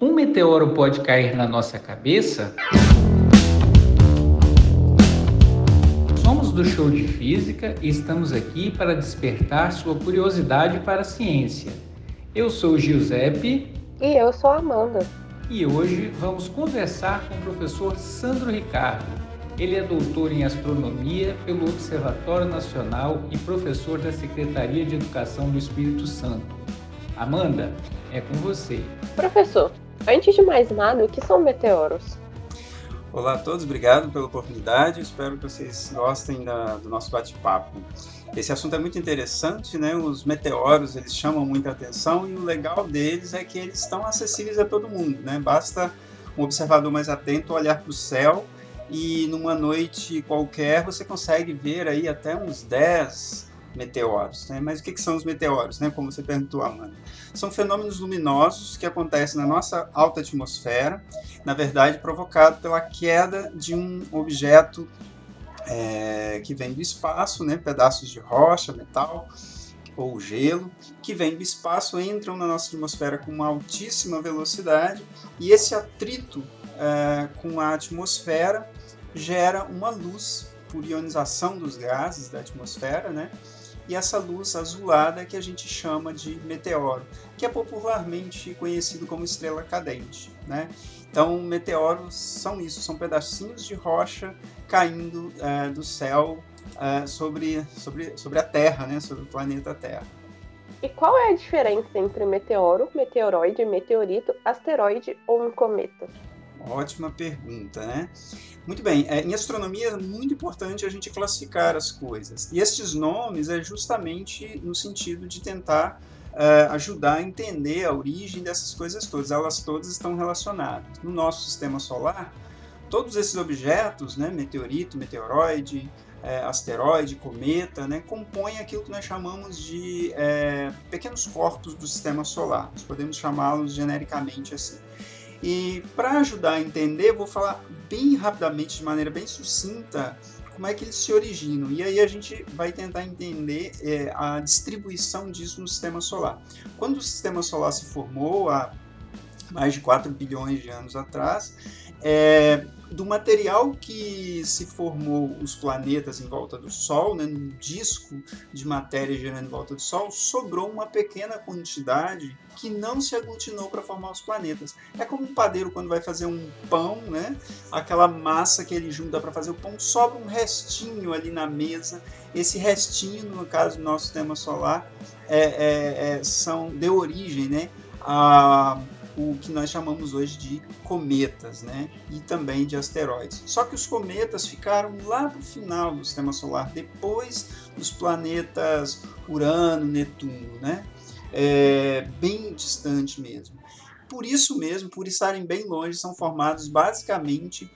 Um meteoro pode cair na nossa cabeça? Somos do Show de Física e estamos aqui para despertar sua curiosidade para a ciência. Eu sou o Giuseppe. E eu sou a Amanda. E hoje vamos conversar com o professor Sandro Ricardo. Ele é doutor em astronomia pelo Observatório Nacional e professor da Secretaria de Educação do Espírito Santo. Amanda, é com você. Professor, antes de mais nada, o que são meteoros? Olá a todos, obrigado pela oportunidade. Espero que vocês gostem da, do nosso bate-papo. Esse assunto é muito interessante, né? Os meteoros eles chamam muita atenção e o legal deles é que eles estão acessíveis a todo mundo, né? Basta um observador mais atento olhar para o céu e numa noite qualquer você consegue ver aí até uns 10 meteoros. Né? Mas o que, que, são os meteoros, né? como você perguntou, Amanda? São fenômenos luminosos que acontecem na nossa alta atmosfera, na verdade provocado pela queda de um objeto é, que vem do espaço, né? pedaços de rocha, metal ou gelo, que vem do espaço, entram na nossa atmosfera com uma altíssima velocidade e esse atrito é, com a atmosfera gera uma luz por ionização dos gases da atmosfera, né? E essa luz azulada que a gente chama de meteoro, que é popularmente conhecido como estrela cadente, né? Então, meteoros são isso, são pedacinhos de rocha caindo é, do céu é, sobre, sobre, sobre a Terra, né? Sobre o planeta Terra. E qual é a diferença entre meteoro, meteoroide, meteorito, asteroide ou um cometa? Ótima pergunta, né? Muito bem, é, em astronomia é muito importante a gente classificar as coisas. E estes nomes é justamente no sentido de tentar uh, ajudar a entender a origem dessas coisas todas. Elas todas estão relacionadas. No nosso sistema solar, todos esses objetos, né, meteorito, meteoroide, é, asteroide, cometa, né, compõem aquilo que nós chamamos de é, pequenos corpos do sistema solar. Nós podemos chamá-los genericamente assim. E para ajudar a entender, vou falar bem rapidamente, de maneira bem sucinta, como é que eles se originam. E aí a gente vai tentar entender é, a distribuição disso no sistema solar. Quando o sistema solar se formou, há mais de 4 bilhões de anos atrás, é, do material que se formou os planetas em volta do Sol, né, num disco de matéria girando em volta do Sol, sobrou uma pequena quantidade que não se aglutinou para formar os planetas. É como um padeiro quando vai fazer um pão, né? Aquela massa que ele junta para fazer o pão, sobra um restinho ali na mesa. Esse restinho, no caso do nosso sistema solar, é, é, é, são deu origem, né? A o que nós chamamos hoje de cometas, né? E também de asteroides. Só que os cometas ficaram lá para o final do sistema solar, depois dos planetas Urano, Netuno, né? É, bem distante mesmo. Por isso mesmo, por estarem bem longe, são formados basicamente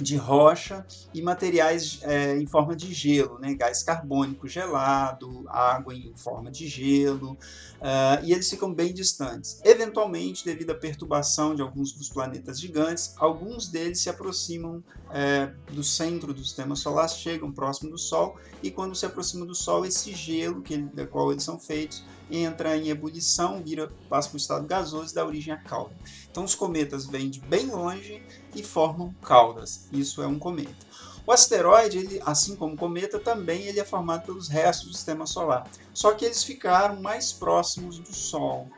de rocha e materiais é, em forma de gelo, né? gás carbônico gelado, água em forma de gelo, uh, e eles ficam bem distantes. Eventualmente, devido à perturbação de alguns dos planetas gigantes, alguns deles se aproximam é, do centro do sistema solar, chegam próximo do Sol, e quando se aproximam do Sol, esse gelo que da qual eles são feitos entra em ebulição, vira, passa para o estado gasoso e dá origem à cauda. Então os cometas vêm de bem longe e formam caudas. Isso é um cometa. O asteroide, ele, assim como o cometa, também ele é formado pelos restos do sistema solar. Só que eles ficaram mais próximos do Sol,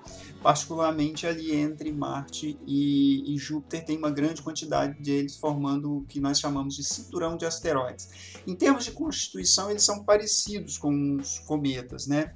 particularmente ali entre Marte e, e Júpiter, tem uma grande quantidade deles formando o que nós chamamos de cinturão de asteroides. Em termos de constituição, eles são parecidos com os cometas, né?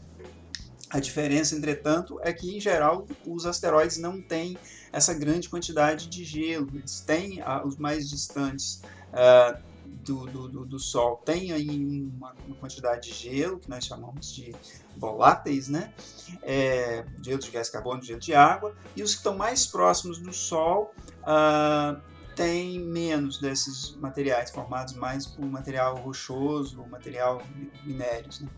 A diferença, entretanto, é que, em geral, os asteroides não têm essa grande quantidade de gelo. Eles têm, ah, os mais distantes uh, do, do, do, Sol, têm aí uma, uma, quantidade de gelo, que nós chamamos de voláteis, né? É, gelo de gás carbônico, gelo de água. E os que estão mais próximos do Sol uh, têm menos desses materiais, formados mais por material rochoso, material minérios. Né?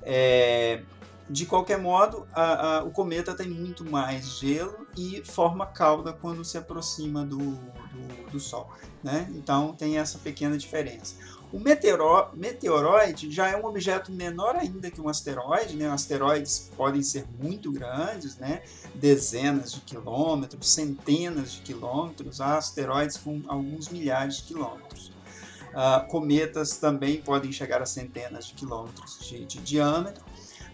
É, de qualquer modo, a, a, o cometa tem muito mais gelo e forma cauda quando se aproxima do, do, do Sol. Né? Então tem essa pequena diferença. O meteoro, meteoroide já é um objeto menor ainda que um asteroide, né? Asteroides podem ser muito grandes, né? Dezenas de quilômetros, centenas de quilômetros, há asteroides com alguns milhares de quilômetros. Uh, cometas também podem chegar a centenas de quilômetros de, de diâmetro.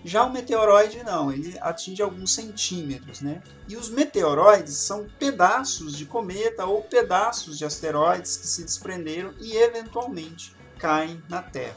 Já o meteoroide não, ele atinge alguns centímetros, né? E os meteoroides são pedaços de cometa ou pedaços de asteroides que se desprenderam e eventualmente caem na Terra.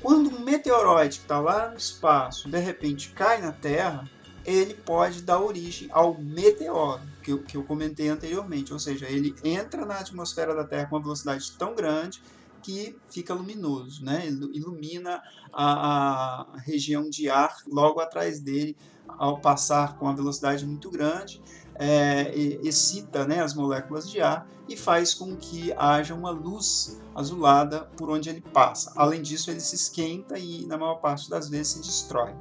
Quando um meteoroide que está lá no espaço de repente cai na Terra, ele pode dar origem ao meteoro, que eu, que eu comentei anteriormente, ou seja, ele entra na atmosfera da Terra com uma velocidade tão grande que fica luminoso, né? ilumina a, a região de ar logo atrás dele ao passar com a velocidade muito grande, é, excita né, as moléculas de ar e faz com que haja uma luz azulada por onde ele passa. Além disso, ele se esquenta e, na maior parte das vezes, se destrói.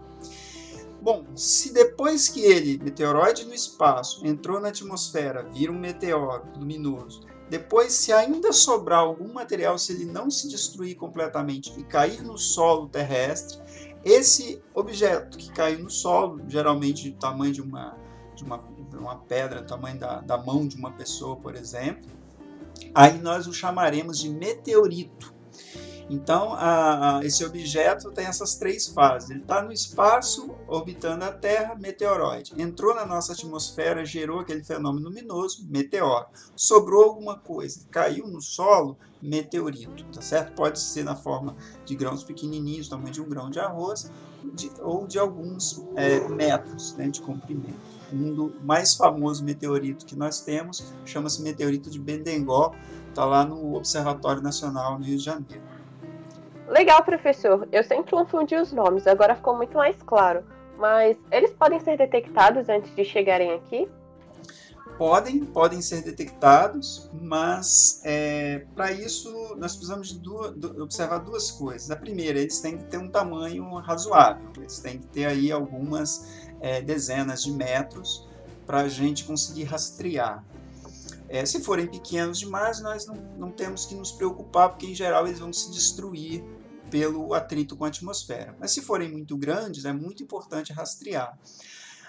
Bom, se depois que ele, meteoroide no espaço, entrou na atmosfera, vira um meteoro luminoso, depois, se ainda sobrar algum material, se ele não se destruir completamente e cair no solo terrestre, esse objeto que caiu no solo, geralmente do tamanho de uma, de uma, de uma pedra, do tamanho da, da mão de uma pessoa, por exemplo, aí nós o chamaremos de meteorito. Então, a, a, esse objeto tem essas três fases. Ele está no espaço, orbitando a Terra, meteoroide. Entrou na nossa atmosfera, gerou aquele fenômeno luminoso, meteoro. Sobrou alguma coisa, caiu no solo, meteorito, tá certo? Pode ser na forma de grãos pequenininhos, tamanho de um grão de arroz, de, ou de alguns é, metros né, de comprimento. Um do mais famoso meteorito que nós temos chama-se meteorito de Bendengó, está lá no Observatório Nacional no Rio de Janeiro. Legal, professor. Eu sempre confundi os nomes, agora ficou muito mais claro. Mas eles podem ser detectados antes de chegarem aqui? Podem, podem ser detectados, mas é, para isso nós precisamos duas, observar duas coisas. A primeira, eles têm que ter um tamanho razoável, eles têm que ter aí algumas é, dezenas de metros para a gente conseguir rastrear. É, se forem pequenos demais, nós não, não temos que nos preocupar, porque em geral eles vão se destruir pelo atrito com a atmosfera. Mas se forem muito grandes, é muito importante rastrear.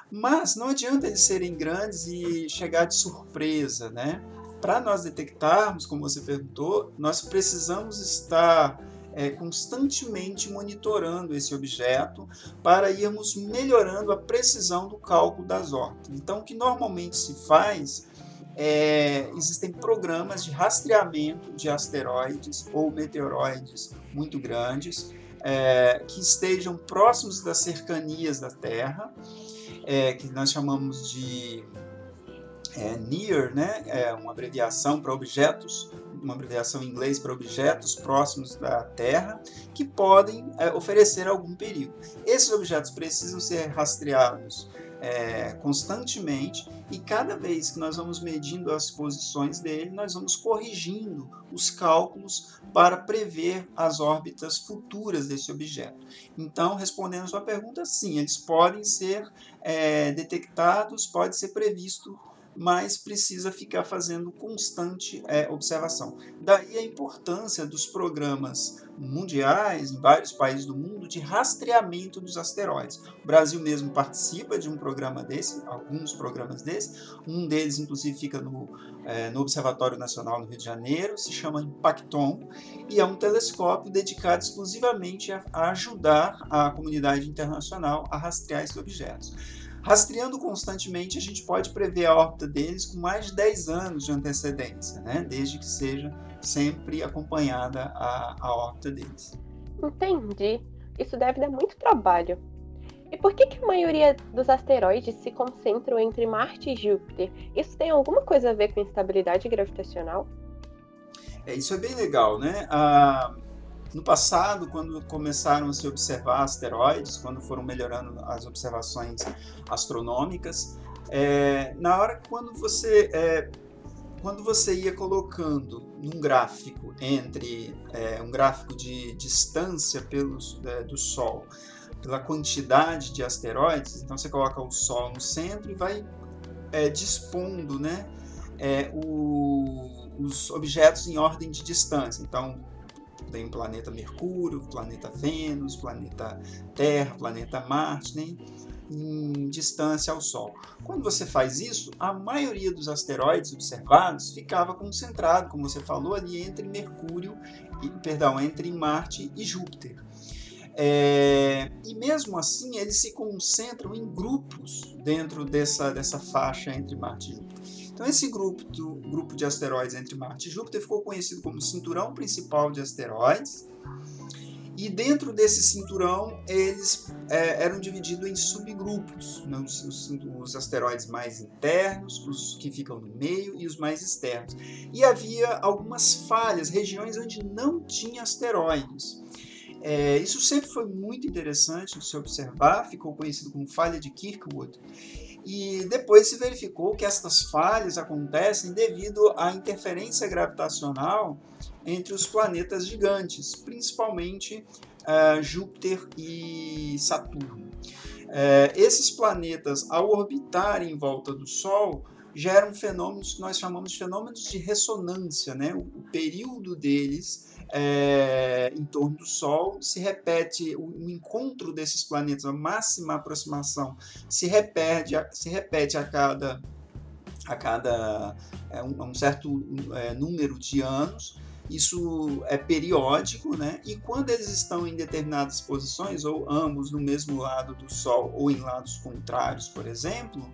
Mas não adianta eles serem grandes e chegar de surpresa, né? Para nós detectarmos, como você perguntou, nós precisamos estar é, constantemente monitorando esse objeto para irmos melhorando a precisão do cálculo das órbitas. Então, o que normalmente se faz é, existem programas de rastreamento de asteroides ou meteoroides muito grandes é, que estejam próximos das cercanias da Terra, é, que nós chamamos de é, NEAR, né? é uma abreviação para objetos, uma abreviação em inglês para objetos próximos da Terra, que podem é, oferecer algum perigo. Esses objetos precisam ser rastreados é, constantemente e cada vez que nós vamos medindo as posições dele, nós vamos corrigindo os cálculos para prever as órbitas futuras desse objeto. Então, respondendo a sua pergunta, sim, eles podem ser é, detectados, pode ser previsto mas precisa ficar fazendo constante é, observação. Daí a importância dos programas mundiais, em vários países do mundo, de rastreamento dos asteroides. O Brasil mesmo participa de um programa desse, alguns programas desse, um deles, inclusive, fica no, é, no Observatório Nacional no Rio de Janeiro, se chama Impacton, e é um telescópio dedicado exclusivamente a, a ajudar a comunidade internacional a rastrear esses objetos. Rastreando constantemente, a gente pode prever a órbita deles com mais de 10 anos de antecedência, né? desde que seja sempre acompanhada a, a órbita deles. Entendi. Isso deve dar muito trabalho. E por que, que a maioria dos asteroides se concentram entre Marte e Júpiter? Isso tem alguma coisa a ver com instabilidade gravitacional? É, isso é bem legal, né? Ah, no passado, quando começaram a se observar asteroides, quando foram melhorando as observações astronômicas, é, na hora quando você é, quando você ia colocando num gráfico entre é, um gráfico de distância pelos, é, do Sol pela quantidade de asteroides, então você coloca o Sol no centro e vai é, dispondo né, é, o, os objetos em ordem de distância. Então, Tem planeta Mercúrio, planeta Vênus, planeta Terra, planeta Marte, né? em distância ao Sol. Quando você faz isso, a maioria dos asteroides observados ficava concentrado, como você falou, ali entre Mercúrio e, perdão, entre Marte e Júpiter. É, e mesmo assim, eles se concentram em grupos dentro dessa, dessa faixa entre Marte e Júpiter. Então, esse grupo, do, grupo de asteroides entre Marte e Júpiter ficou conhecido como cinturão principal de asteroides. E dentro desse cinturão, eles é, eram divididos em subgrupos: né? os, os, os, asteroides mais internos, os que ficam no meio e os mais externos. E havia algumas falhas, regiões onde não tinha asteroides. É, isso sempre foi muito interessante de se observar, ficou conhecido como falha de Kirkwood. E depois se verificou que essas falhas acontecem devido à interferência gravitacional entre os planetas gigantes, principalmente uh, Júpiter e Saturno. Uh, esses planetas, ao orbitarem em volta do Sol, geram fenômenos que nós chamamos de fenômenos de ressonância. Né? O, o período deles é, em torno do Sol, se repete o, o, encontro desses planetas, a máxima aproximação, se repete, se repete a cada, a cada é, um, um, certo é, número de anos. Isso é periódico, né? E quando eles estão em determinadas posições, ou ambos no mesmo lado do Sol, ou em lados contrários, por exemplo,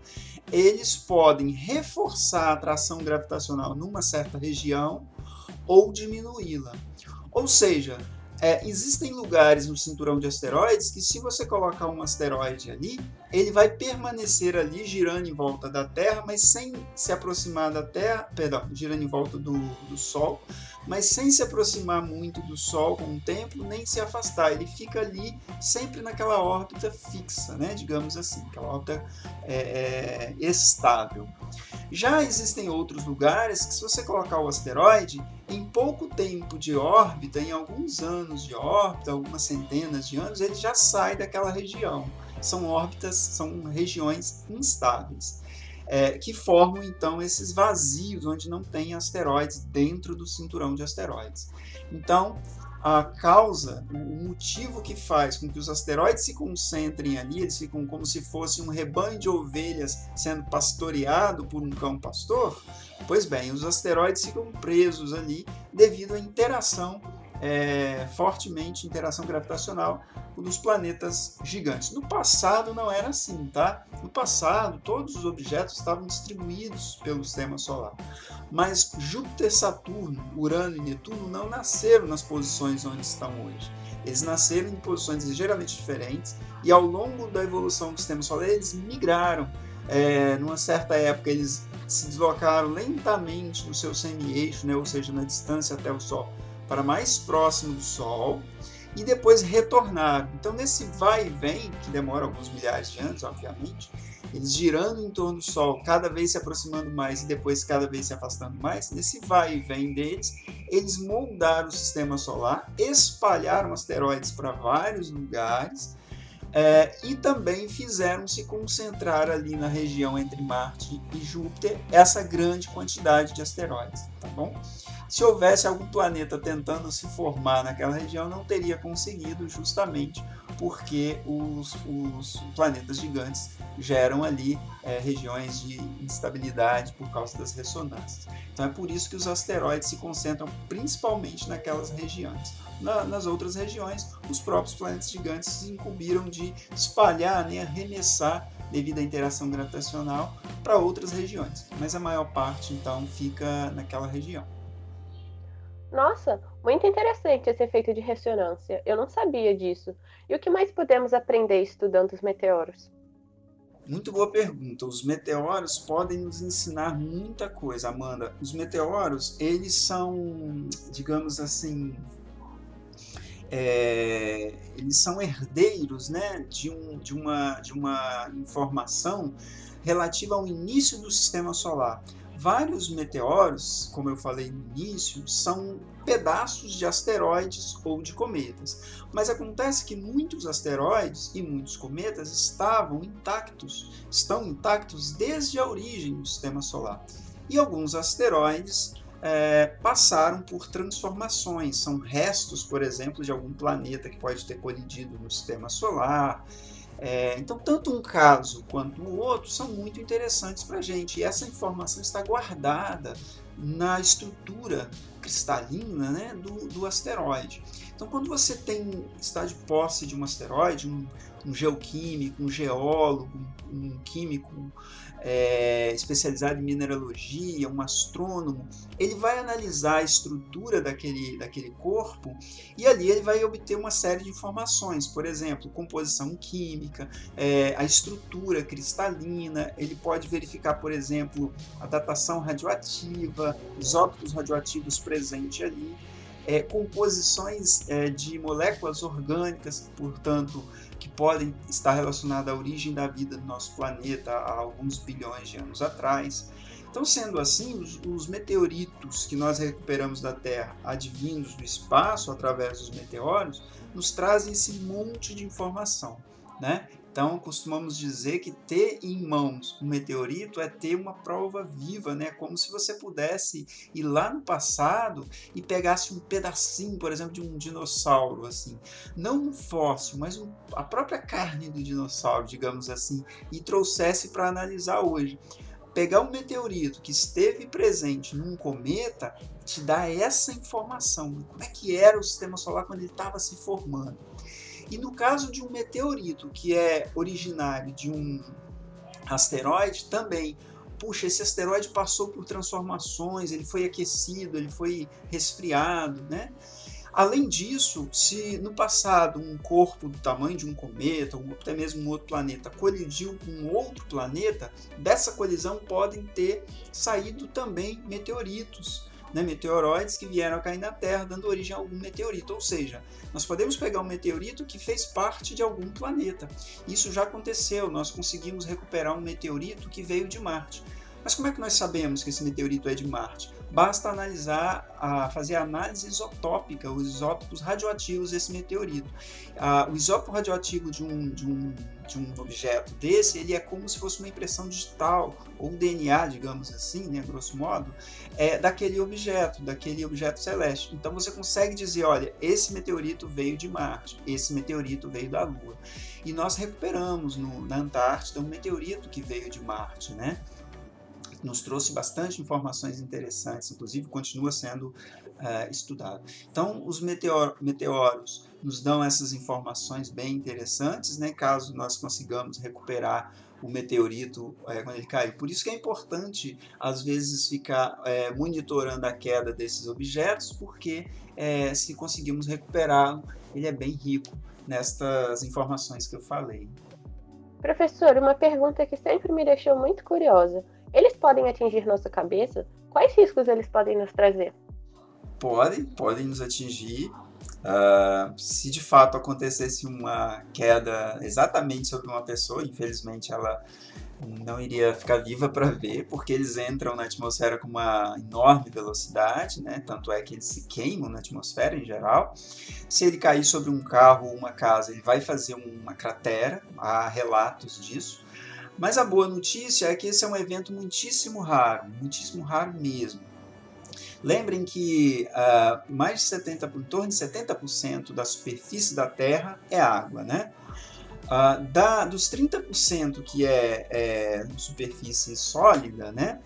eles podem reforçar a atração gravitacional numa certa região ou diminuí-la. Ou seja, é, existem lugares no cinturão de asteroides que, se você colocar um asteroide ali, ele vai permanecer ali girando em volta da Terra, mas sem se aproximar da Terra, perdão, girando em volta do, do Sol, mas sem se aproximar muito do Sol com o tempo, nem se afastar. Ele fica ali sempre naquela órbita fixa, né? digamos assim, aquela órbita é, é, estável. Já existem outros lugares que, se você colocar o asteroide, em pouco tempo de órbita, em alguns anos de órbita, algumas centenas de anos, ele já sai daquela região. São órbitas, são regiões instáveis é, que formam então esses vazios onde não tem asteroides dentro do cinturão de asteroides. Então, a causa, o motivo que faz com que os asteroides se concentrem ali, eles ficam como se fosse um rebanho de ovelhas sendo pastoreado por um cão pastor, pois bem, os asteroides ficam presos ali devido à interação é, fortemente interação gravitacional dos planetas gigantes. No passado não era assim, tá? No passado todos os objetos estavam distribuídos pelo sistema solar. Mas Júpiter, Saturno, Urano e Netuno não nasceram nas posições onde estão hoje. Eles nasceram em posições ligeiramente diferentes e ao longo da evolução do sistema solar eles migraram. É, numa certa época eles se deslocaram lentamente no seu semi-eixo, né, ou seja, na distância até o Sol, para mais próximo do Sol e depois retornar. Então, nesse vai e vem, que demora alguns milhares de anos, obviamente, eles girando em torno do Sol, cada vez se aproximando mais e depois cada vez se afastando mais, nesse vai e vem deles, eles moldaram o sistema solar, espalharam asteroides para vários lugares é, e também fizeram se concentrar ali na região entre Marte e Júpiter essa grande quantidade de asteroides, tá bom? Se houvesse algum planeta tentando se formar naquela região, não teria conseguido, justamente porque os, os planetas gigantes geram ali é, regiões de instabilidade por causa das ressonâncias. Então é por isso que os asteroides se concentram principalmente naquelas regiões. Na, nas outras regiões, os próprios planetas gigantes se incumbiram de espalhar, né, arremessar devido à interação gravitacional para outras regiões. Mas a maior parte então fica naquela região. Nossa, muito interessante esse efeito de ressonância. Eu não sabia disso. E o que mais podemos aprender estudando os meteoros? Muito boa pergunta. Os meteoros podem nos ensinar muita coisa, Amanda. Os meteoros, eles são, digamos assim, é, eles são herdeiros, né, de, um, de, uma, de uma informação relativa ao início do sistema solar. Vários meteoros, como eu falei no início, são pedaços de asteroides ou de cometas. Mas acontece que muitos asteroides e muitos cometas estavam intactos, estão intactos desde a origem do sistema solar. E alguns asteroides é, passaram por transformações. São restos, por exemplo, de algum planeta que pode ter colidido no sistema solar. É, então, tanto um caso quanto o outro são muito interessantes para a gente. E essa informação está guardada na estrutura cristalina né, do, do asteroide. Então, quando você tem está de posse de um asteroide, um, um geoquímico, um geólogo, um, químico é, especializado em mineralogia, um astrônomo, ele vai analisar a estrutura daquele, daquele corpo e ali ele vai obter uma série de informações, por exemplo, composição química, é, a estrutura cristalina, ele pode verificar, por exemplo, a datação radioativa, isótopos radioativos presentes ali. É, composições é, de moléculas orgânicas, portanto, que podem estar relacionadas à origem da vida do nosso planeta há alguns bilhões de anos atrás. Então, sendo assim, os, os, meteoritos que nós recuperamos da Terra, advindos do espaço através dos meteoros, nos trazem esse monte de informação. Né? Então, costumamos dizer que ter em mãos um meteorito é ter uma prova viva, né? Como se você pudesse ir lá no passado e pegasse um pedacinho, por exemplo, de um dinossauro, assim. Não um fóssil, mas um, a própria carne do dinossauro, digamos assim, e trouxesse para analisar hoje. Pegar um meteorito que esteve presente num cometa te dá essa informação. Como é que era o sistema solar quando ele estava se formando? E no caso de um meteorito que é originário de um asteroide, também, puxa, esse asteroide passou por transformações, ele foi aquecido, ele foi resfriado, né? Além disso, se no passado um corpo do tamanho de um cometa, ou até mesmo um outro planeta, colidiu com outro planeta, dessa colisão podem ter saído também meteoritos né, meteoroides que vieram a cair na Terra, dando origem a algum meteorito. Ou seja, nós podemos pegar um meteorito que fez parte de algum planeta. Isso já aconteceu, nós conseguimos recuperar um meteorito que veio de Marte. Mas como é que nós sabemos que esse meteorito é de Marte? Basta analisar, a, fazer a análise isotópica, os isótopos radioativos desse meteorito. o isótopo radioativo de um, de, um, de um objeto desse, ele é como se fosse uma impressão digital, ou DNA, digamos assim, né, grosso modo, é, daquele objeto, daquele objeto celeste. Então você consegue dizer, olha, esse meteorito veio de Marte, esse meteorito veio da Lua. E nós recuperamos no, na Antártida um meteorito que veio de Marte, né? Nos trouxe bastante informações interessantes, inclusive continua sendo uh, estudado. Então, os meteor, meteoros nos dão essas informações bem interessantes, né, caso nós consigamos recuperar o meteorito é, quando ele cair. Por isso que é importante, às vezes, ficar é, monitorando a queda desses objetos, porque é, se conseguimos recuperá-lo, ele é bem rico nestas informações que eu falei. Professor, uma pergunta que sempre me deixou muito curiosa. Eles podem atingir nossa cabeça? Quais riscos eles podem nos trazer? Podem, podem nos atingir. Uh, se de fato acontecesse uma queda exatamente sobre uma pessoa, infelizmente ela não iria ficar viva para ver, porque eles entram na atmosfera com uma enorme velocidade, né? Tanto é que eles se queimam na atmosfera em geral. Se ele cair sobre um carro ou uma casa, ele vai fazer uma cratera, há relatos disso. Mas a boa notícia é que esse é um evento muitíssimo raro, muitíssimo raro mesmo. Lembrem que uh, mais de 70, em torno de 70% da superfície da Terra é água, né? Uh, da, dos 30% que é, é, superfície sólida, né?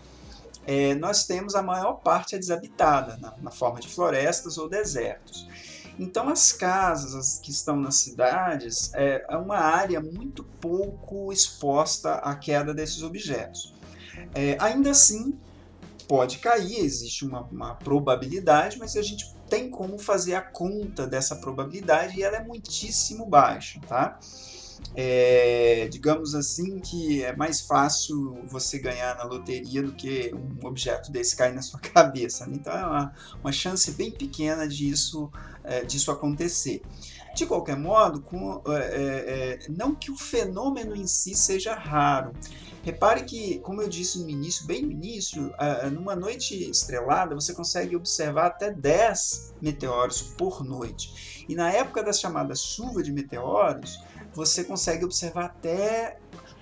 É, nós temos a maior parte é desabitada, na, na forma de florestas ou desertos. Então, as casas que estão nas cidades é, é uma área muito pouco exposta à queda desses objetos. É, ainda assim, pode cair, existe uma, uma, probabilidade, mas a gente tem como fazer a conta dessa probabilidade e ela é muitíssimo baixa, tá? É, digamos assim que é mais fácil você ganhar na loteria do que um objeto desse cair na sua cabeça. Né? Então é uma, uma chance bem pequena disso é, disso acontecer. De qualquer modo, com, é, é, é, não que o fenômeno em si seja raro. Repare que, como eu disse no início, bem no início, numa noite estrelada, você consegue observar até 10 meteoros por noite. E na época das chamadas chuva de meteoros, você consegue observar até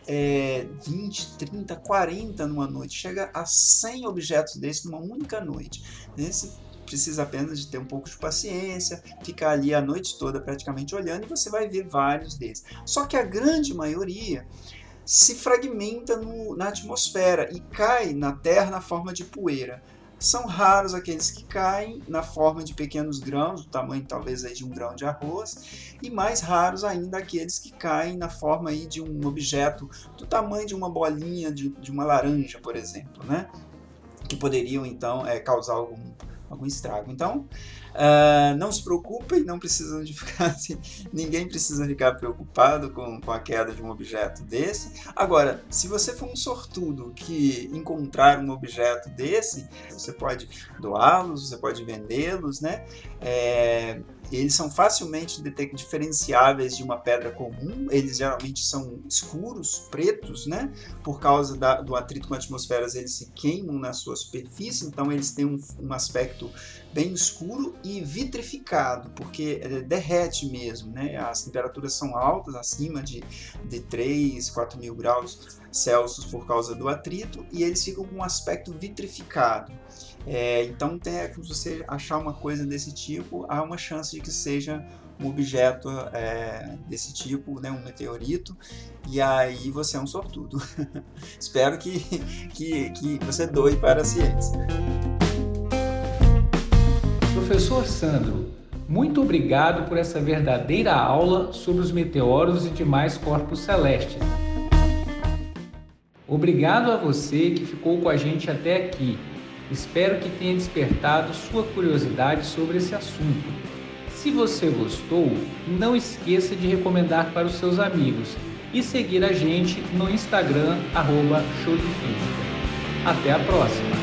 é, 20, 30, 40 numa noite, chega a 100 objetos desses numa única noite. Esse precisa apenas de ter um pouco de paciência, ficar ali a noite toda praticamente olhando e você vai ver vários desses. Só que a grande maioria se fragmenta no, na atmosfera e cai na Terra na forma de poeira. São raros aqueles que caem na forma de pequenos grãos, do tamanho talvez aí de um grão de arroz, e mais raros ainda aqueles que caem na forma aí de um objeto do tamanho de uma bolinha de, de uma laranja, por exemplo, né? que poderiam então é, causar algum, algum estrago. Então, Uh, não se preocupem, não precisam de ficar assim, ninguém precisa ficar preocupado com, com a queda de um objeto desse. Agora, se você for um sortudo que encontrar um objeto desse, você pode doá-los, você pode vendê-los, né? É, eles são facilmente diferenciáveis de uma pedra comum, eles geralmente são escuros, pretos, né? Por causa da, do atrito com atmosferas, eles se queimam na sua superfície, então eles têm um, um aspecto bem escuro e vitrificado, porque derrete mesmo, né? As temperaturas são altas, acima de, de 3, 4 mil graus Celsius por causa do atrito, e eles ficam com um aspecto vitrificado. É, então, tem, se você achar uma coisa desse tipo, há uma chance de que seja um objeto é, desse tipo, né, um meteorito, e aí você é um sortudo. Espero que, que, que você doe para a ciência. Professor Sandro, muito obrigado por essa verdadeira aula sobre os meteoros e demais corpos celestes. Obrigado a você que ficou com a gente até aqui. Espero que tenha despertado sua curiosidade sobre esse assunto. Se você gostou, não esqueça de recomendar para os seus amigos e seguir a gente no Instagram, arroba Show de Física. Até a próxima!